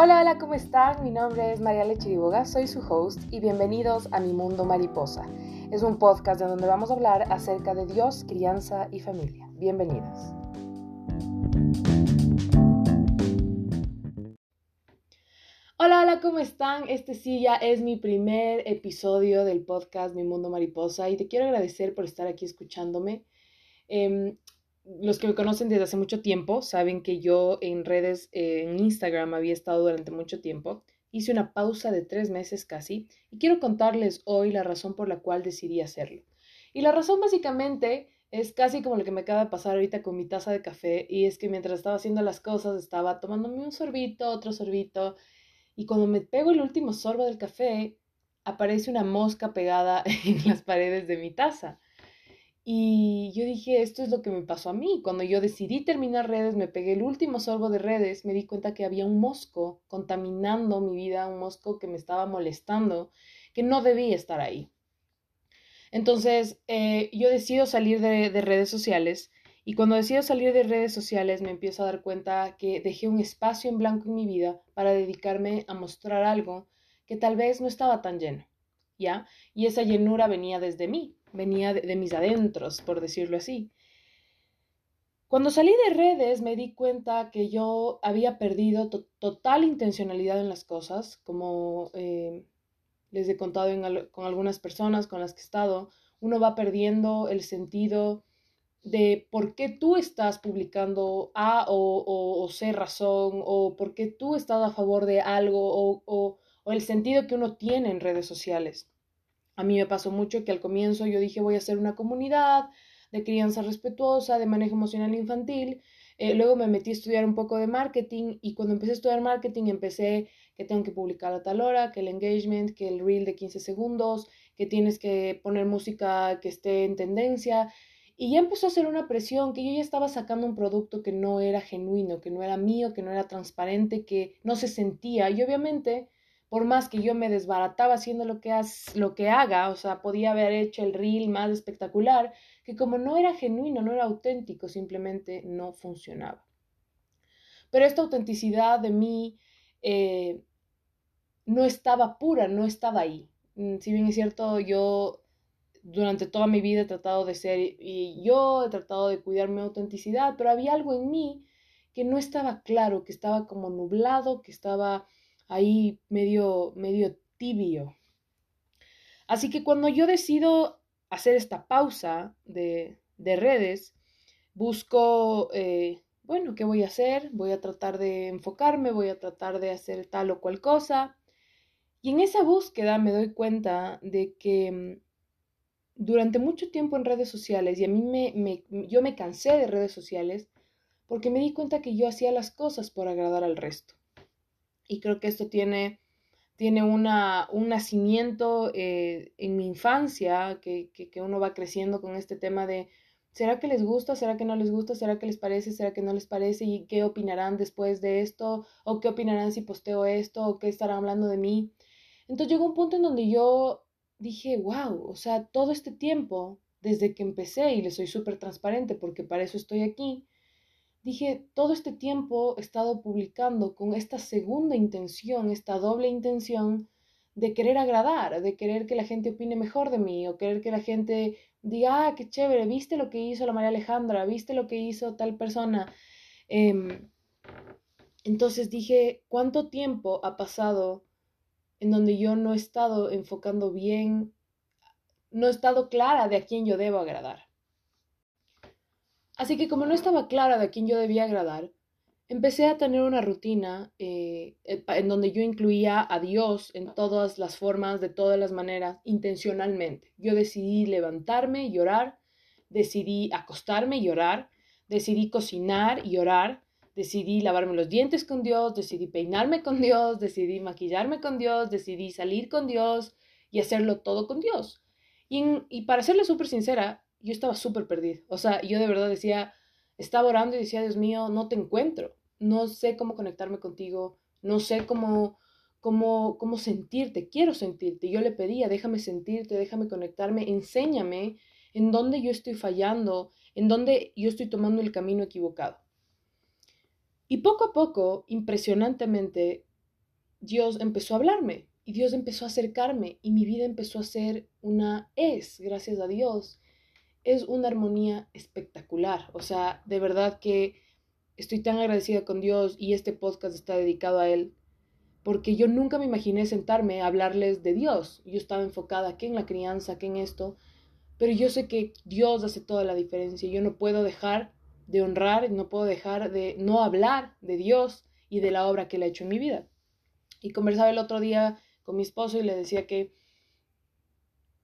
Hola, hola, ¿cómo están? Mi nombre es María Lechiriboga, soy su host y bienvenidos a Mi Mundo Mariposa. Es un podcast en donde vamos a hablar acerca de Dios, crianza y familia. Bienvenidos. Hola, hola, ¿cómo están? Este sí ya es mi primer episodio del podcast Mi Mundo Mariposa y te quiero agradecer por estar aquí escuchándome. Em, los que me conocen desde hace mucho tiempo saben que yo en redes, eh, en Instagram, había estado durante mucho tiempo. Hice una pausa de tres meses casi y quiero contarles hoy la razón por la cual decidí hacerlo. Y la razón básicamente es casi como lo que me acaba de pasar ahorita con mi taza de café y es que mientras estaba haciendo las cosas estaba tomándome un sorbito, otro sorbito y cuando me pego el último sorbo del café, aparece una mosca pegada en las paredes de mi taza. Y yo dije, esto es lo que me pasó a mí. Cuando yo decidí terminar redes, me pegué el último sorbo de redes, me di cuenta que había un mosco contaminando mi vida, un mosco que me estaba molestando, que no debía estar ahí. Entonces, eh, yo decido salir de, de redes sociales y cuando decido salir de redes sociales me empiezo a dar cuenta que dejé un espacio en blanco en mi vida para dedicarme a mostrar algo que tal vez no estaba tan lleno, ¿ya? Y esa llenura venía desde mí, venía de, mis adentros, por decirlo así. Cuando salí de redes me di cuenta que yo había perdido total intencionalidad en las cosas, como eh, les he contado con algunas personas con las que he estado, uno va perdiendo el sentido de por qué tú estás publicando A o, o, C razón, o por qué tú estás a favor de algo, o, o el sentido que uno tiene en redes sociales. A mí me pasó mucho que al comienzo yo dije voy a hacer una comunidad de crianza respetuosa, de manejo emocional infantil. Eh, luego me metí a estudiar un poco de marketing y cuando empecé a estudiar marketing empecé que tengo que publicar a tal hora, que el engagement, que el reel de 15 segundos, que tienes que poner música que esté en tendencia, y ya empezó a ser una presión que yo ya estaba sacando un producto que no era genuino, que no era mío, que no era transparente, que no se sentía. Y obviamente, por más que yo me desbarataba haciendo lo que, lo que haga, o sea, podía haber hecho el reel más espectacular, que como no era genuino, no era auténtico, simplemente no funcionaba. Pero esta autenticidad de mí eh, no estaba pura, no estaba ahí. Mm, si bien es cierto, yo durante toda mi vida he tratado de ser y yo he tratado de cuidar mi autenticidad, pero había algo en mí que no estaba claro, que estaba como nublado, que estaba ahí medio, medio tibio. Así que cuando yo decido hacer esta pausa de, de redes, busco, eh, bueno, ¿qué voy a hacer? Voy a tratar de enfocarme, voy a tratar de hacer tal o cual cosa. Y en esa búsqueda me doy cuenta de que durante mucho tiempo en redes sociales y a mí me, yo me cansé de redes sociales porque me di cuenta que yo hacía las cosas por agradar al resto. Y creo que esto tiene, tiene una, un nacimiento eh, en mi infancia, que, que, que uno va creciendo con este tema de, ¿será que les gusta? ¿Será que no les gusta? ¿Será que les parece? ¿Será que no les parece? ¿Y qué opinarán después de esto? ¿O qué opinarán si posteo esto? ¿O qué estarán hablando de mí? Entonces llegó un punto en donde yo dije, wow, o sea, todo este tiempo, desde que empecé, y le soy súper transparente porque para eso estoy aquí, dije, todo este tiempo he estado publicando con esta segunda intención, esta doble intención de querer agradar, de querer que la gente opine mejor de mí, o querer que la gente diga, ah, qué chévere, viste lo que hizo la María Alejandra, viste lo que hizo tal persona. Em, entonces dije, ¿cuánto tiempo ha pasado en donde yo no he estado enfocando bien, no he estado clara de a quién yo debo agradar. Así que como no estaba clara de a quién yo debía agradar, empecé a tener una rutina eh, en donde yo incluía a Dios en todas las formas, de todas las maneras, intencionalmente. Yo decidí levantarme y orar, decidí acostarme y orar, decidí cocinar y orar, decidí lavarme los dientes con Dios, decidí peinarme con Dios, decidí maquillarme con Dios, decidí salir con Dios y hacerlo todo con Dios. Y, para serle súper sincera, yo estaba súper perdida. O sea, yo de verdad decía, estaba orando y decía, Dios mío, no te encuentro, no sé cómo conectarme contigo, no sé cómo, cómo, cómo sentirte, quiero sentirte. Yo le pedía, déjame sentirte, déjame conectarme, enséñame en dónde yo estoy fallando, en dónde yo estoy tomando el camino equivocado. Y poco a poco, impresionantemente, Dios empezó a hablarme y Dios empezó a acercarme y mi vida empezó a ser una es, gracias a Dios. Es una armonía espectacular. O sea, de verdad que estoy tan agradecida con Dios y este podcast está dedicado a Él. Porque yo nunca me imaginé sentarme a hablarles de Dios. Yo estaba enfocada aquí en la crianza, que en esto. Pero yo sé que Dios hace toda la diferencia. Yo no puedo dejar de honrar, no puedo dejar de no hablar de Dios y de la obra que Él ha hecho en mi vida. Y conversaba el otro día con mi esposo y le decía que,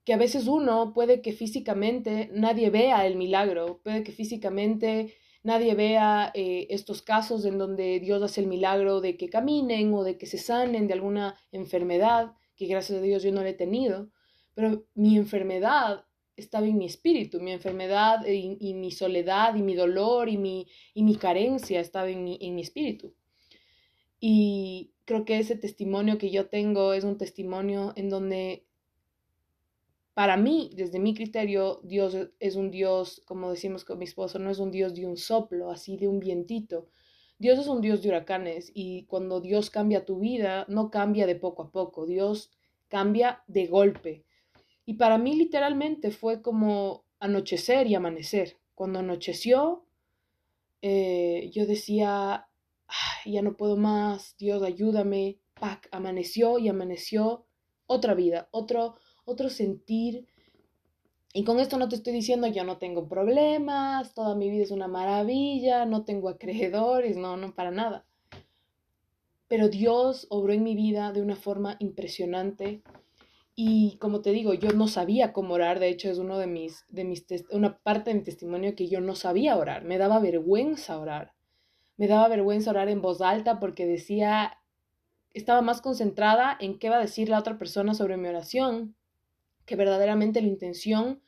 que a veces uno puede que físicamente nadie vea el milagro, puede que físicamente nadie vea eh, estos casos en donde Dios hace el milagro de que caminen o de que se sanen de alguna enfermedad, que gracias a Dios yo no la he tenido, pero mi enfermedad estaba en mi espíritu, mi enfermedad y, mi soledad y mi dolor y mi, y mi carencia estaba en mi, en mi espíritu. Y creo que ese testimonio que yo tengo es un testimonio en donde, para mí, desde mi criterio, Dios es un Dios, como decimos con mi esposo, no es un Dios de un soplo, así de un vientito. Dios es un Dios de huracanes y cuando Dios cambia tu vida, no cambia de poco a poco, Dios cambia de golpe. Y para mí literalmente fue como anochecer y amanecer. Cuando anocheció, eh, yo decía, ya no puedo más, Dios ayúdame, pac, amaneció y amaneció otra vida, otro, otro sentir. Y con esto no te estoy diciendo yo no tengo problemas, toda mi vida es una maravilla, no tengo acreedores, no, no para nada. Pero Dios obró en mi vida de una forma impresionante y como te digo, yo no sabía cómo orar, de hecho es uno de mis, de mis una parte de mi testimonio que yo no sabía orar, me daba vergüenza orar. Me daba vergüenza orar en voz alta porque decía, estaba más concentrada en qué va a decir la otra persona sobre mi oración que verdaderamente la intención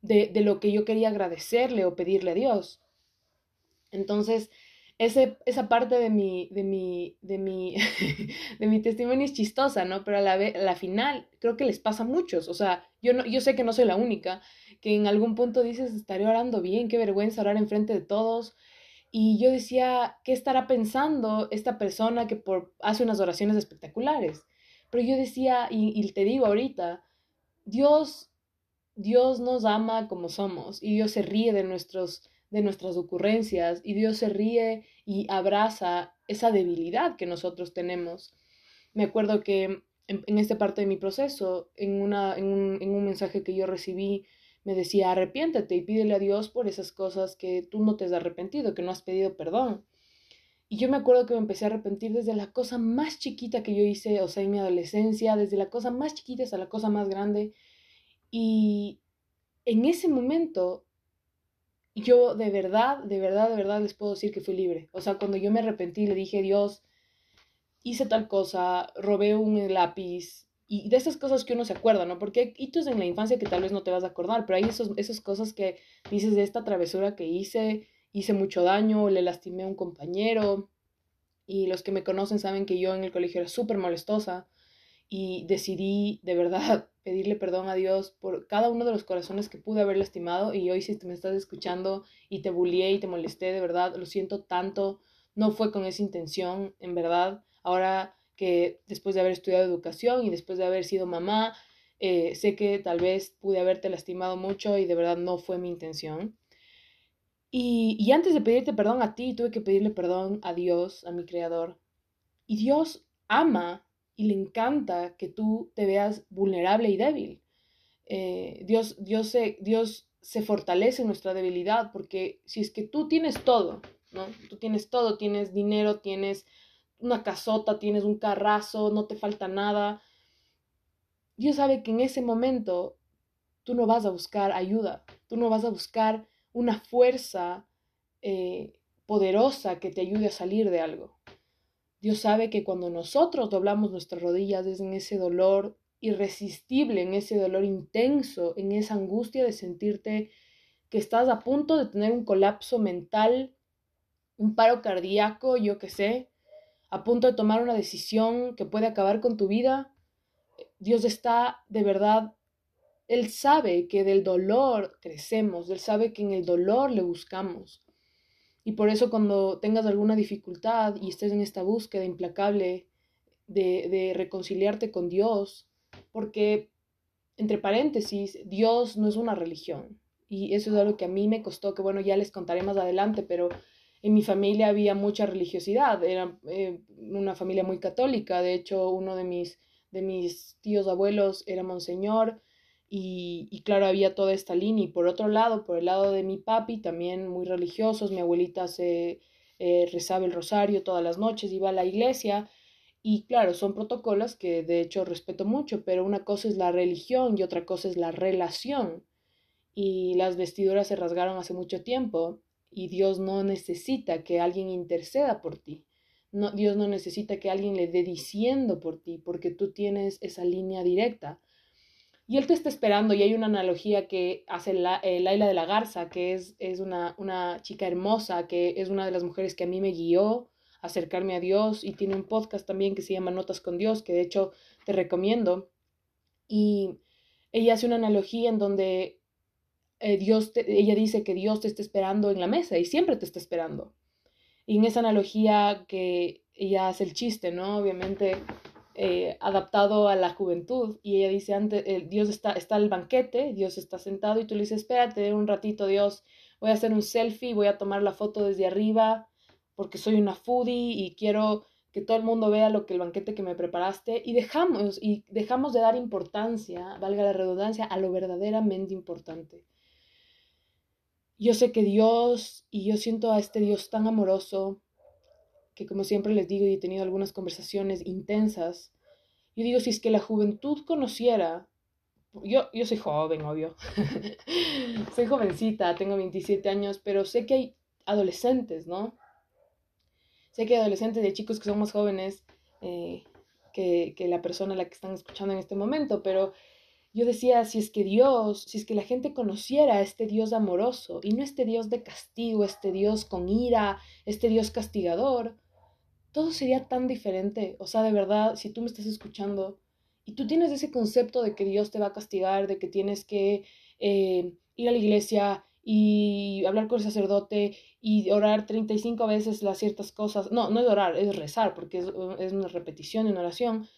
de, de lo que yo quería agradecerle o pedirle a Dios. Entonces, ese, esa parte de mi, de mi, de mi, de mi testimonio es chistosa, ¿no? Pero a la, la final creo que les pasa a muchos. O sea, yo, no, yo sé que no soy la única, que en algún punto dices, estaré orando bien, qué vergüenza orar enfrente de todos. Y yo decía, ¿qué estará pensando esta persona que por, hace unas oraciones espectaculares? Pero yo decía, y, y te digo ahorita, Dios, Dios nos ama como somos y Dios se ríe de nuestros de nuestras ocurrencias y Dios se ríe y abraza esa debilidad que nosotros tenemos. Me acuerdo que en, esta parte de mi proceso, en, una, en, un, en un mensaje que yo recibí, me decía, arrepiéntete y pídele a Dios por esas cosas que tú no te has arrepentido, que no has pedido perdón. Y yo me acuerdo que me empecé a arrepentir desde la cosa más chiquita que yo hice, o sea, en mi adolescencia, desde la cosa más chiquita hasta la cosa más grande. Y en ese momento yo de verdad, de verdad, de verdad les puedo decir que fui libre. O sea, cuando yo me arrepentí, le dije, Dios, hice tal cosa, robé un lápiz, y de esas cosas que uno se acuerda, ¿no? Porque hay hitos en la infancia que tal vez no te vas a acordar, pero hay esos, esas cosas que dices de esta travesura que hice, hice mucho daño, le lastimé a un compañero, y los que me conocen saben que yo en el colegio era súper molestosa, y decidí de verdad pedirle perdón a Dios por cada uno de los corazones que pude haber lastimado y hoy si me estás escuchando y te bullié y te molesté, de verdad, lo siento tanto, no fue con esa intención, en verdad, ahora que después de haber estudiado educación y después de haber sido mamá, eh, sé que tal vez pude haberte lastimado mucho y de verdad no fue mi intención. Y, y antes de pedirte perdón a ti, tuve que pedirle perdón a Dios, a mi Creador. Y Dios ama y le encanta que tú te veas vulnerable y débil. Eh, Dios, Dios, se, Dios se fortalece en nuestra debilidad porque si es que tú tienes todo, ¿no? Tú tienes todo, tienes dinero, tienes una casota, tienes un carrazo, no te falta nada. Dios sabe que en ese momento tú no vas a buscar ayuda, tú no vas a buscar una fuerza eh, poderosa que te ayude a salir de algo. Dios sabe que cuando nosotros doblamos nuestras rodillas es en ese dolor irresistible, en ese dolor intenso, en esa angustia de sentirte que estás a punto de tener un colapso mental, un paro cardíaco, yo qué sé, a punto de tomar una decisión que puede acabar con tu vida. Dios está de verdad, Él sabe que del dolor crecemos, Él sabe que en el dolor le buscamos. Y por eso cuando tengas alguna dificultad y estés en esta búsqueda implacable de, de reconciliarte con Dios, porque, entre paréntesis, Dios no es una religión. Y eso es algo que a mí me costó, que bueno, ya les contaré más adelante, pero en mi familia había mucha religiosidad, era eh, una familia muy católica, de hecho uno de mis, de mis tíos abuelos era monseñor y, claro, había toda esta línea y por otro lado, por el lado de mi papi, también muy religiosos, mi abuelita se eh, rezaba el rosario todas las noches, iba a la iglesia y claro, son protocolos que de hecho respeto mucho, pero una cosa es la religión y otra cosa es la relación. Y las vestiduras se rasgaron hace mucho tiempo y Dios no necesita que alguien interceda por ti. No, Dios no necesita que alguien le dé diciendo por ti, porque tú tienes esa línea directa. Y Él te está esperando, y hay una analogía que hace la, eh, Laila de la Garza, que es, es una, una chica hermosa, que es una de las mujeres que a mí me guió a acercarme a Dios, y tiene un podcast también que se llama Notas con Dios, que de hecho te recomiendo. Y ella hace una analogía en donde eh, Dios ella dice que Dios te está esperando en la mesa y siempre te está esperando. Y en esa analogía que ella hace el chiste, ¿no? Obviamente eh, adaptado a la juventud. Y ella dice, antes, eh, Dios está, está al banquete, Dios está sentado y tú le dices, espérate un ratito, Dios, voy a hacer un selfie, voy a tomar la foto desde arriba porque soy una foodie y quiero que todo el mundo vea lo que el banquete que me preparaste y dejamos y dejamos de dar importancia, valga la redundancia, a lo verdaderamente importante. Yo sé que Dios, y yo siento a este Dios tan amoroso, que como siempre les digo y he tenido algunas conversaciones intensas, yo digo, si es que la juventud conociera, yo, yo soy joven, obvio, soy jovencita, tengo 27 años, pero sé que hay adolescentes, ¿no? Sé que hay adolescentes y chicos que son más jóvenes eh, que, que la persona a la que están escuchando en este momento, pero yo decía, si es que Dios, si es que la gente conociera a este Dios amoroso y no este Dios de castigo, este Dios con ira, este Dios castigador, todo sería tan diferente. O sea, de verdad, si tú me estás escuchando y tú tienes ese concepto de que Dios te va a castigar, de que tienes que eh, ir a la iglesia y hablar con el sacerdote y orar 35 veces las ciertas cosas. No, no es orar, es rezar, porque es, es una repetición en oración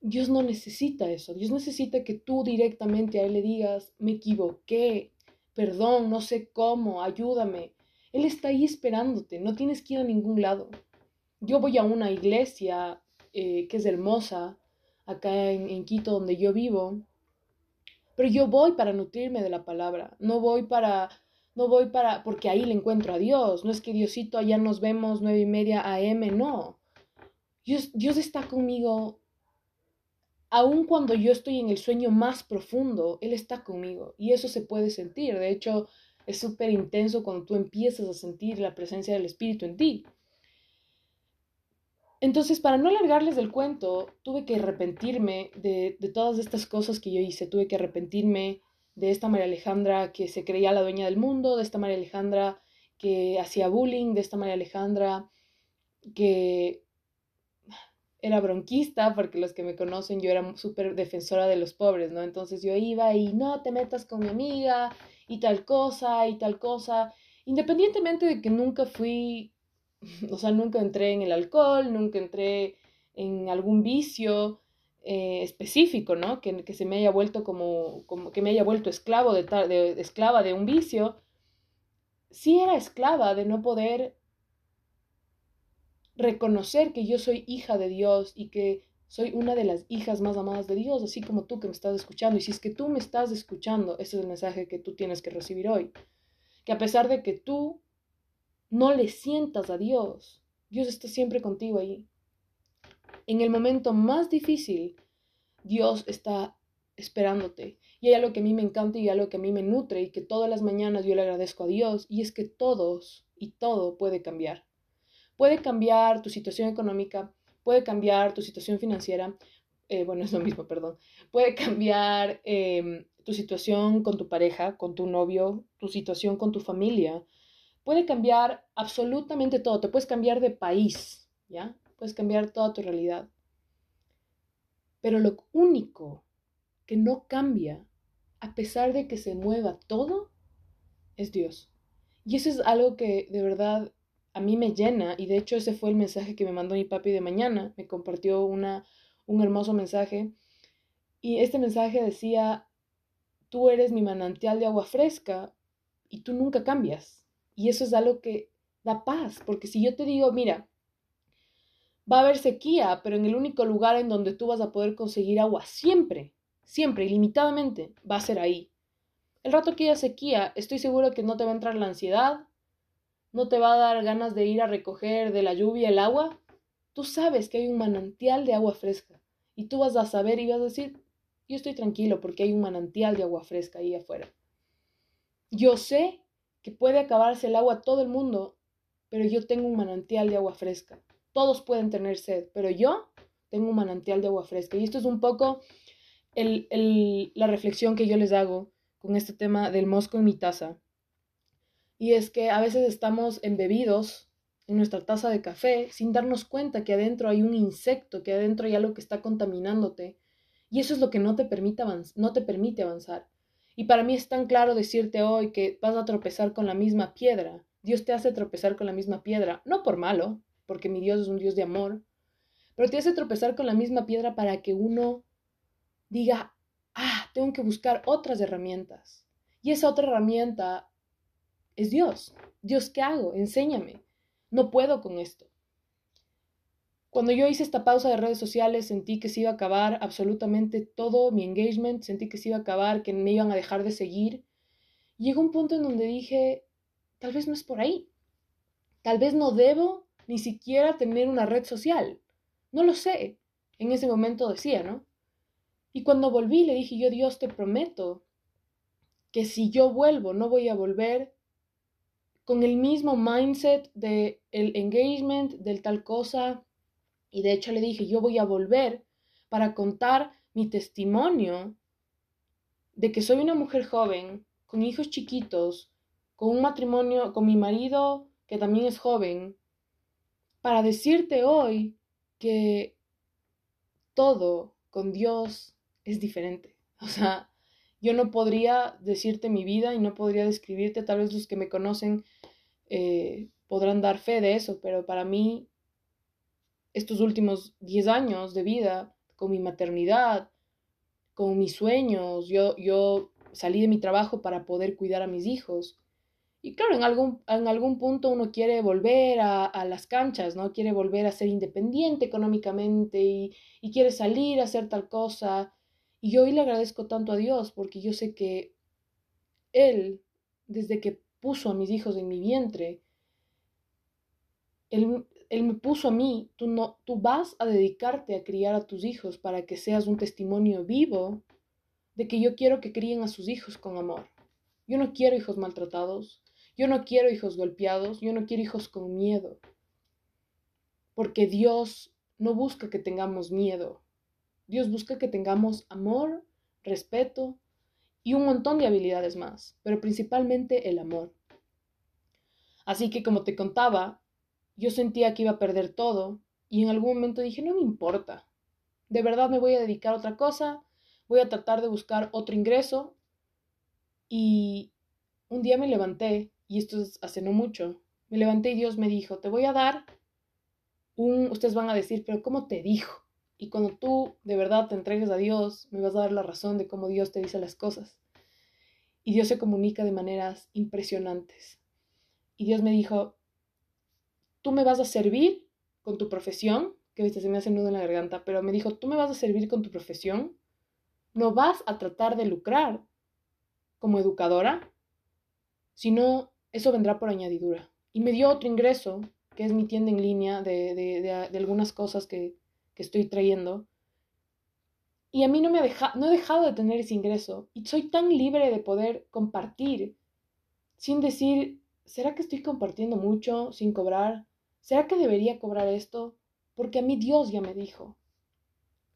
Dios no necesita eso. Dios necesita que tú directamente a Él le digas, me equivoqué, perdón, no sé cómo, ayúdame. Él está ahí esperándote, no tienes que ir a ningún lado. Yo voy a una iglesia eh, que es hermosa, acá en, Quito, donde yo vivo, pero yo voy para nutrirme de la palabra, no voy para, no voy para, porque ahí le encuentro a Dios, no es que Diosito, allá nos vemos nueve y media AM, no. Dios, Dios está conmigo aun cuando yo estoy en el sueño más profundo, Él está conmigo y eso se puede sentir. De hecho, es súper intenso cuando tú empiezas a sentir la presencia del Espíritu en ti. Entonces, para no alargarles el cuento, tuve que arrepentirme de, de, todas estas cosas que yo hice. Tuve que arrepentirme de esta María Alejandra que se creía la dueña del mundo, de esta María Alejandra que hacía bullying, de esta María Alejandra que era bronquista, porque los que me conocen, yo era súper defensora de los pobres, ¿no? Entonces yo iba y no te metas con mi amiga y tal cosa y tal cosa, independientemente de que nunca fui, o sea, nunca entré en el alcohol, nunca entré en algún vicio eh, específico, ¿no? Que, que, se me haya vuelto como, como que me haya vuelto esclavo de, de esclava de un vicio. Sí era esclava de no poder reconocer que yo soy hija de Dios y que soy una de las hijas más amadas de Dios, así como tú que me estás escuchando. Y si es que tú me estás escuchando, ese es el mensaje que tú tienes que recibir hoy. Que a pesar de que tú no le sientas a Dios, Dios está siempre contigo ahí. En el momento más difícil, Dios está esperándote. Y hay algo que a mí me encanta y algo que a mí me nutre y que todas las mañanas yo le agradezco a Dios y es que todos y todo puede cambiar. Puede cambiar tu situación económica, puede cambiar tu situación financiera, eh, bueno, es lo mismo, perdón, puede cambiar em, tu situación con tu pareja, con tu novio, tu situación con tu familia, puede cambiar absolutamente todo, te puedes cambiar de país, ¿ya? Puedes cambiar toda tu realidad. Pero lo único que no cambia, a pesar de que se mueva todo, es Dios. Y eso es algo que de verdad a mí me llena y de hecho ese fue el mensaje que me mandó mi papi de mañana, me compartió una, un hermoso mensaje y este mensaje decía, tú eres mi manantial de agua fresca y tú nunca cambias. Y eso es algo que da paz, porque si yo te digo, mira, va a haber sequía, pero en el único lugar en donde tú vas a poder conseguir agua siempre, siempre, ilimitadamente, va a ser ahí. El rato que haya sequía, estoy seguro que no te va a entrar la ansiedad, no te va a dar ganas de ir a recoger de la lluvia el agua. Tú sabes que hay un manantial de agua fresca y tú vas a saber y vas a decir, yo estoy tranquilo porque hay un manantial de agua fresca ahí afuera. Yo sé que puede acabarse el agua todo el mundo, pero yo tengo un manantial de agua fresca. Todos pueden tener sed, pero yo tengo un manantial de agua fresca. Y esto es un poco la reflexión que yo les hago con este tema del mosco en mi taza. Y es que a veces estamos embebidos en nuestra taza de café sin darnos cuenta que adentro hay un insecto, que adentro hay algo que está contaminándote. Y eso es lo que no te permite avanzar. Y para mí es tan claro decirte hoy que vas a tropezar con la misma piedra. Dios te hace tropezar con la misma piedra, no por malo, porque mi Dios es un Dios de amor, pero te hace tropezar con la misma piedra para que uno diga, ah, tengo que buscar otras herramientas. Y esa otra herramienta es Dios. Dios, ¿qué hago? Enséñame. No puedo con esto. Cuando yo hice esta pausa de redes sociales sentí que se iba a acabar absolutamente todo mi engagement, sentí que se iba a acabar, que me iban a dejar de seguir. llegó un punto en donde dije, tal vez no es por ahí. Tal vez no debo ni siquiera tener una red social. No lo sé. En ese momento decía, ¿no? Y cuando volví le dije yo, Dios, te prometo que si yo vuelvo, no voy a volver con el mismo mindset de el engagement, del tal cosa. Y de hecho le dije, yo voy a volver para contar mi testimonio de que soy una mujer joven, con hijos chiquitos, con un matrimonio, con mi marido que también es joven, para decirte hoy que todo con Dios es diferente. O sea, yo no podría decirte mi vida y no podría describirte, tal vez los que me conocen eh, podrán dar fe de eso, pero para mí estos últimos 10 años de vida, con mi maternidad, con mis sueños, yo, yo salí de mi trabajo para poder cuidar a mis hijos. Y claro, en algún, en algún punto uno quiere volver a, a, las canchas, ¿no? Quiere volver a ser independiente económicamente y, y quiere salir a hacer tal cosa. Y yo hoy le agradezco tanto a Dios porque yo sé que Él, desde que puso a mis hijos en mi vientre, Él, él me puso a mí, tú, no, tú vas a dedicarte a criar a tus hijos para que seas un testimonio vivo de que yo quiero que críen a sus hijos con amor. Yo no quiero hijos maltratados, yo no quiero hijos golpeados, yo no quiero hijos con miedo. Porque Dios no busca que tengamos miedo, Dios busca que tengamos amor, respeto y un montón de habilidades más, pero principalmente el amor. Así que como te contaba, yo sentía que iba a perder todo y en algún momento dije, no me importa, de verdad me voy a dedicar a otra cosa, voy a tratar de buscar otro ingreso y un día me levanté, y esto es hace no mucho, me levanté y Dios me dijo, te voy a dar un, ustedes van a decir, pero ¿cómo te dijo? Y cuando tú de verdad te entregues a Dios, me vas a dar la razón de cómo Dios te dice las cosas. Y Dios se comunica de maneras impresionantes. Y Dios me dijo, tú me vas a servir con tu profesión, que viste, se me hace nudo en la garganta, pero me dijo, tú me vas a servir con tu profesión, no vas a tratar de lucrar como educadora, sino eso vendrá por añadidura. Y me dio otro ingreso, que es mi tienda en línea de, de, de, algunas cosas que, que estoy trayendo. Y a mí no me deja, no he dejado de tener ese ingreso y soy tan libre de poder compartir sin decir, ¿será que estoy compartiendo mucho sin cobrar? ¿Será que debería cobrar esto? Porque a mí Dios ya me dijo.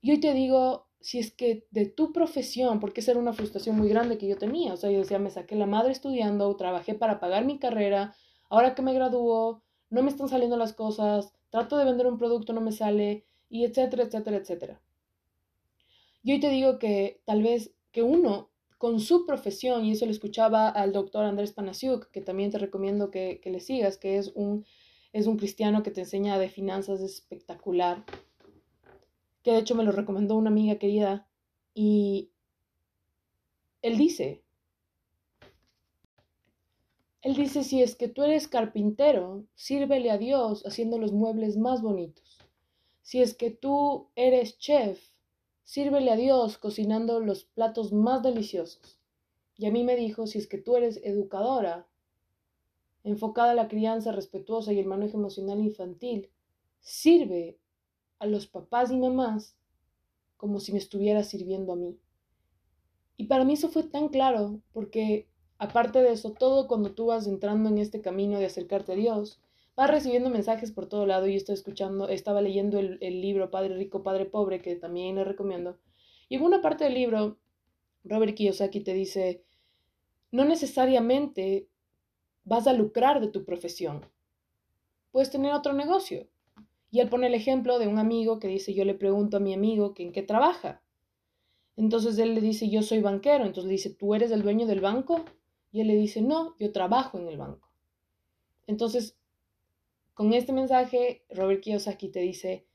Y hoy te digo, si es que de tu profesión, porque esa era una frustración muy grande que yo tenía, o sea, yo decía, me saqué la madre estudiando, trabajé para pagar mi carrera, ahora que me graduó, no me están saliendo las cosas, trato de vender un producto, no me sale, y etcétera, etcétera, etcétera. Y hoy te digo que tal vez que uno con su profesión, y eso lo escuchaba al doctor Andrés Panasiuk, que también te recomiendo que, que le sigas, que es un es un cristiano que te enseña de finanzas espectacular, que de hecho me lo recomendó una amiga querida, y él dice, él dice, si es que tú eres carpintero, sírvele a Dios haciendo los muebles más bonitos. Si es que tú eres chef, sírvele a Dios cocinando los platos más deliciosos. Y a mí me dijo, si es que tú eres educadora, enfocada a la crianza respetuosa y el manejo emocional infantil, sirve a los papás y mamás como si me estuviera sirviendo a mí. Y para mí eso fue tan claro, porque Aparte de eso, todo cuando tú vas entrando en este camino de acercarte a Dios, vas recibiendo mensajes por todo lado. Yo estoy escuchando, estaba leyendo el, libro Padre Rico, Padre Pobre, que también le recomiendo. Y en una parte del libro, Robert Kiyosaki te dice, no necesariamente vas a lucrar de tu profesión. Puedes tener otro negocio. Y él pone el ejemplo de un amigo que dice, yo le pregunto a mi amigo que en qué trabaja. Entonces él le dice, yo soy banquero. Entonces le dice, ¿tú eres el dueño del banco? Y él le dice, no, yo trabajo en el banco. Entonces, con este mensaje, Robert Kiyosaki te dice,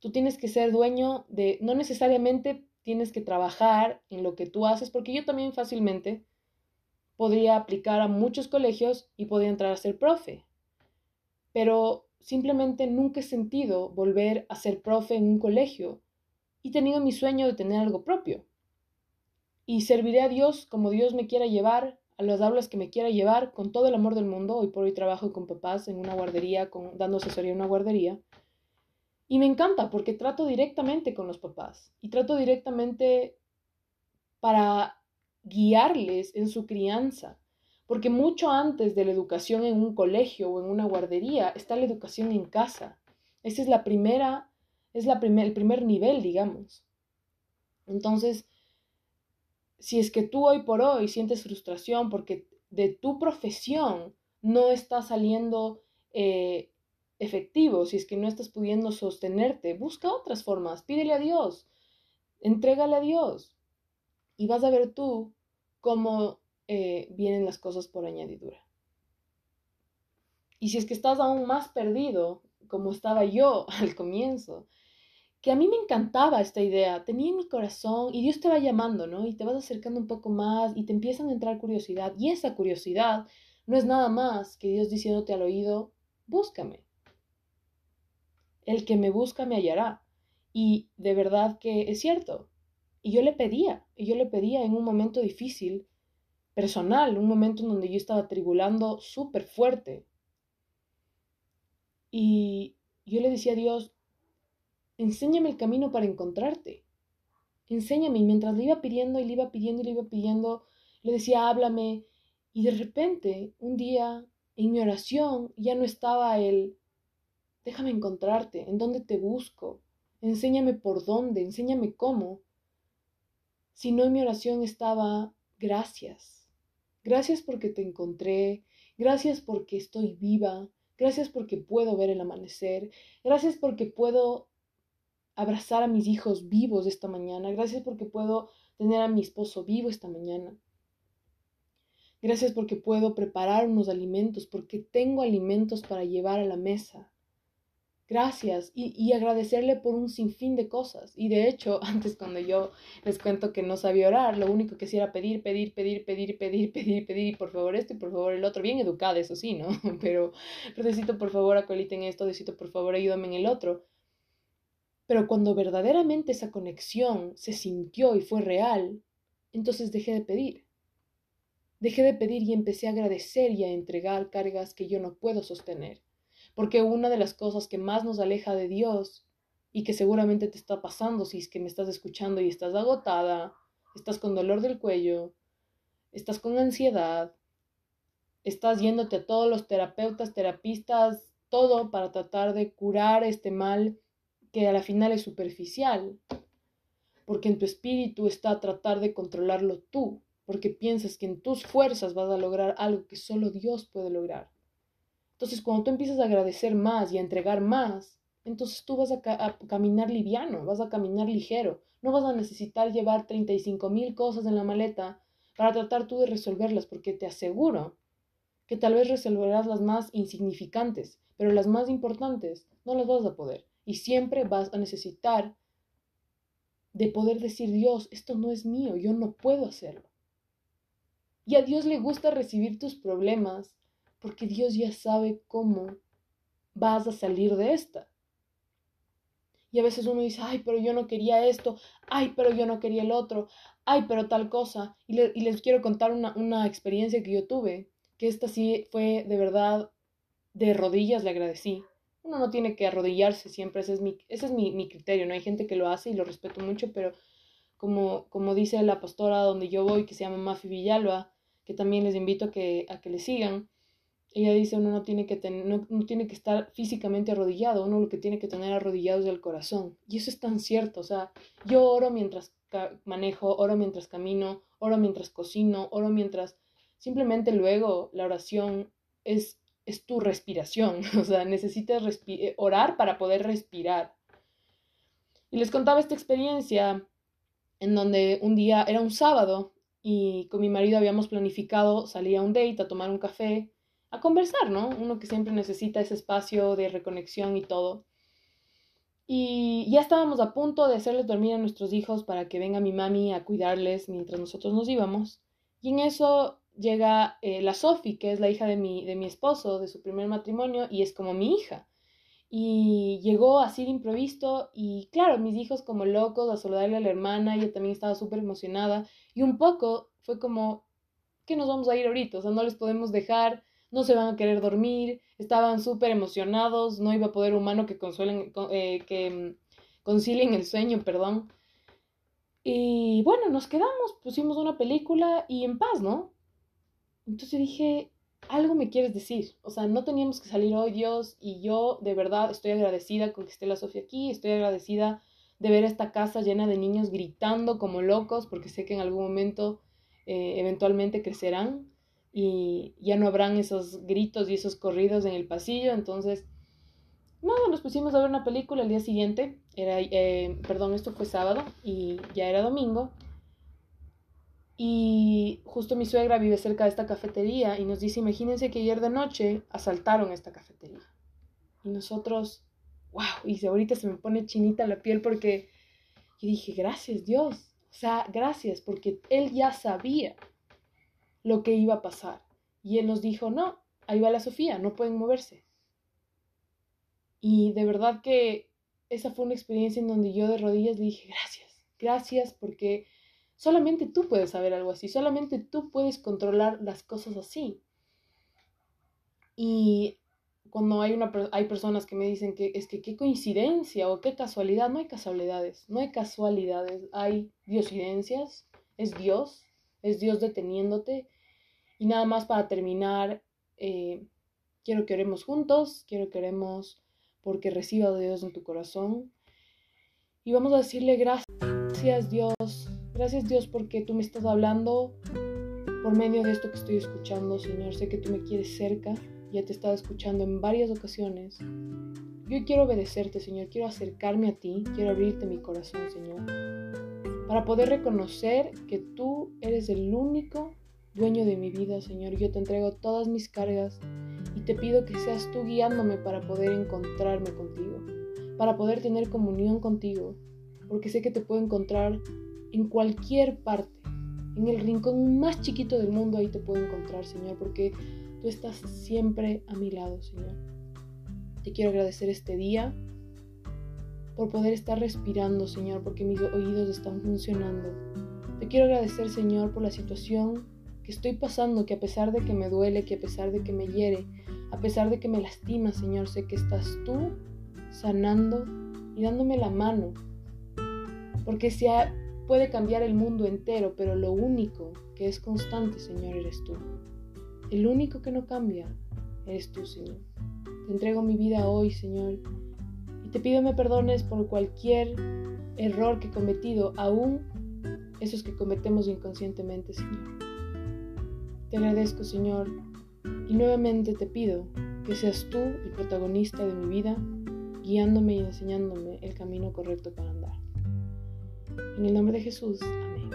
tú tienes que ser dueño de, no necesariamente tienes que trabajar en lo que tú haces, porque yo también fácilmente podría aplicar a muchos colegios y podría entrar a ser profe. Pero simplemente nunca he sentido volver a ser profe en un colegio y he tenido mi sueño de tener algo propio. Y serviré a Dios como Dios me quiera llevar a las aulas que me quiera llevar con todo el amor del mundo. Hoy por hoy trabajo con papás en una guardería, con, dando asesoría en una guardería. Y me encanta porque trato directamente con los papás y trato directamente para guiarles en su crianza. Porque mucho antes de la educación en un colegio o en una guardería está la educación en casa. Esa es la primera, es la primer, el primer nivel, digamos. Entonces, si es que tú hoy por hoy sientes frustración porque de tu profesión no está saliendo eh, efectivo, si es que no estás pudiendo sostenerte, busca otras formas, pídele a Dios, entrégale a Dios y vas a ver tú cómo eh, vienen las cosas por añadidura. Y si es que estás aún más perdido, como estaba yo al comienzo, que a mí me encantaba esta idea, tenía en mi corazón y Dios te va llamando, ¿no? Y te vas acercando un poco más y te empiezan a entrar curiosidad. Y esa curiosidad no es nada más que Dios diciéndote al oído, búscame. El que me busca me hallará. Y de verdad que es cierto. Y yo le pedía, y yo le pedía en un momento difícil, personal, un momento en donde yo estaba tribulando súper fuerte. Y yo le decía a Dios, enséñame el camino para encontrarte. Enséñame. Y mientras le iba pidiendo y le iba pidiendo y le iba pidiendo, le decía, háblame. Y de repente, un día, en mi oración, ya no estaba el, déjame encontrarte, en dónde te busco, enséñame por dónde, enséñame cómo. Sino en mi oración estaba, gracias. Gracias porque te encontré, gracias porque estoy viva, gracias porque puedo ver el amanecer, gracias porque puedo abrazar a mis hijos vivos esta mañana. Gracias porque puedo tener a mi esposo vivo esta mañana. Gracias porque puedo preparar unos alimentos, porque tengo alimentos para llevar a la mesa. Gracias y, agradecerle por un sinfín de cosas. Y de hecho, antes cuando yo les cuento que no sabía orar, lo único que hacía era pedir, pedir, pedir, pedir, pedir, pedir, pedir, y por favor esto y por favor el otro. Bien educada, eso sí, ¿no? Pero, necesito por favor en esto, necesito por favor ayúdame en el otro. Pero cuando verdaderamente esa conexión se sintió y fue real, entonces dejé de pedir. Dejé de pedir y empecé a agradecer y a entregar cargas que yo no puedo sostener. Porque una de las cosas que más nos aleja de Dios y que seguramente te está pasando si es que me estás escuchando y estás agotada, estás con dolor del cuello, estás con ansiedad, estás yéndote a todos los terapeutas, terapistas, todo para tratar de curar este mal que a la final es superficial, porque en tu espíritu está tratar de controlarlo tú, porque piensas que en tus fuerzas vas a lograr algo que solo Dios puede lograr. Entonces, cuando tú empiezas a agradecer más y a entregar más, entonces tú vas a, caminar liviano, vas a caminar ligero, no vas a necesitar llevar 35 mil cosas en la maleta para tratar tú de resolverlas, porque te aseguro que tal vez resolverás las más insignificantes, pero las más importantes no las vas a poder. Y siempre vas a necesitar de poder decir, Dios, esto no es mío, yo no puedo hacerlo. Y a Dios le gusta recibir tus problemas porque Dios ya sabe cómo vas a salir de esta. Y a veces uno dice, ay, pero yo no quería esto, ay, pero yo no quería el otro, ay, pero tal cosa. Y, les quiero contar una, una, experiencia que yo tuve, que esta sí fue de verdad, de rodillas le agradecí. Uno no tiene que arrodillarse siempre, ese es mi, ese es mi, mi criterio, ¿no? Hay gente que lo hace y lo respeto mucho, pero como, como dice la pastora donde yo voy, que se llama Mafi Villalba, que también les invito a que, a que le sigan, ella dice, uno no tiene, que tener, no, tiene que estar físicamente arrodillado, uno lo que tiene que tener arrodillado es el corazón. Y eso es tan cierto, o sea, yo oro mientras manejo, oro mientras camino, oro mientras cocino, oro mientras... Simplemente luego la oración es, es tu respiración, o sea, necesitas eh, orar para poder respirar. Y les contaba esta experiencia en donde un día era un sábado y con mi marido habíamos planificado salir a un date, a tomar un café a conversar, ¿no? Uno que siempre necesita ese espacio de reconexión y todo. Y ya estábamos a punto de hacerles dormir a nuestros hijos para que venga mi mami a cuidarles mientras nosotros nos íbamos. Y en eso llega eh, la Sofi, que es la hija de mi, de mi esposo, de su primer matrimonio, y es como mi hija. Y llegó así de improviso y claro, mis hijos como locos a saludarle a la hermana, ella también estaba súper emocionada y un poco fue como, que nos vamos a ir ahorita? O sea, no les podemos dejar no se van a querer dormir, estaban súper emocionados, no iba a poder humano que consuelen, eh, que mm, concilien el sueño, perdón. Y bueno, nos quedamos, pusimos una película y en paz, ¿no? Entonces dije, algo me quieres decir. O sea, no teníamos que salir hoy, Dios, y yo de verdad estoy agradecida con que esté la Sofía aquí, estoy agradecida de ver esta casa llena de niños gritando como locos, porque sé que en algún momento eh, eventualmente crecerán y ya no habrán esos gritos y esos corridos en el pasillo. Entonces, nada, nos pusimos a ver una película el día siguiente. Era, eh, perdón, esto fue sábado y ya era domingo. Y justo mi suegra vive cerca de esta cafetería y nos dice, imagínense que ayer de noche asaltaron esta cafetería. Y nosotros, wow, y ahorita se me pone chinita la piel porque yo dije, gracias Dios. O sea, gracias porque él ya sabía lo que iba a pasar. Y él nos dijo, no, ahí va la Sofía, no pueden moverse. Y de verdad que esa fue una experiencia en donde yo de rodillas le dije, gracias, gracias porque solamente tú puedes saber algo así, solamente tú puedes controlar las cosas así. Y cuando hay, una, hay personas que me dicen que es que qué coincidencia o qué casualidad, no hay casualidades, no hay casualidades, hay diosidencias, es Dios, es Dios deteniéndote. Y nada más para terminar, eh, quiero que oremos juntos, quiero que oremos porque reciba de Dios en tu corazón. Y vamos a decirle gracias Dios, gracias Dios porque tú me estás hablando por medio de esto que estoy escuchando, Señor. Sé que tú me quieres cerca, ya te he estado escuchando en varias ocasiones. Yo quiero obedecerte, Señor, quiero acercarme a ti, quiero abrirte mi corazón, Señor para poder reconocer que tú eres el único dueño de mi vida, Señor. Yo te entrego todas mis cargas y te pido que seas tú guiándome para poder encontrarme contigo, para poder tener comunión contigo, porque sé que te puedo encontrar en cualquier parte, en el rincón más chiquito del mundo, ahí te puedo encontrar, Señor, porque tú estás siempre a mi lado, Señor. Te quiero agradecer este día por poder estar respirando, Señor, porque mis oídos están funcionando. Te quiero agradecer, Señor, por la situación que estoy pasando, que a pesar de que me duele, que a pesar de que me hiere, a pesar de que me lastima, Señor, sé que estás tú sanando y dándome la mano. Porque se puede cambiar el mundo entero, pero lo único que es constante, Señor, eres tú. El único que no cambia eres tú, Señor. Te entrego mi vida hoy, Señor, te pido me perdones por cualquier error que he cometido, aún esos que cometemos inconscientemente, Señor. Te agradezco, Señor, y nuevamente te pido que seas tú el protagonista de mi vida, guiándome y enseñándome el camino correcto para andar. En el nombre de Jesús, amén.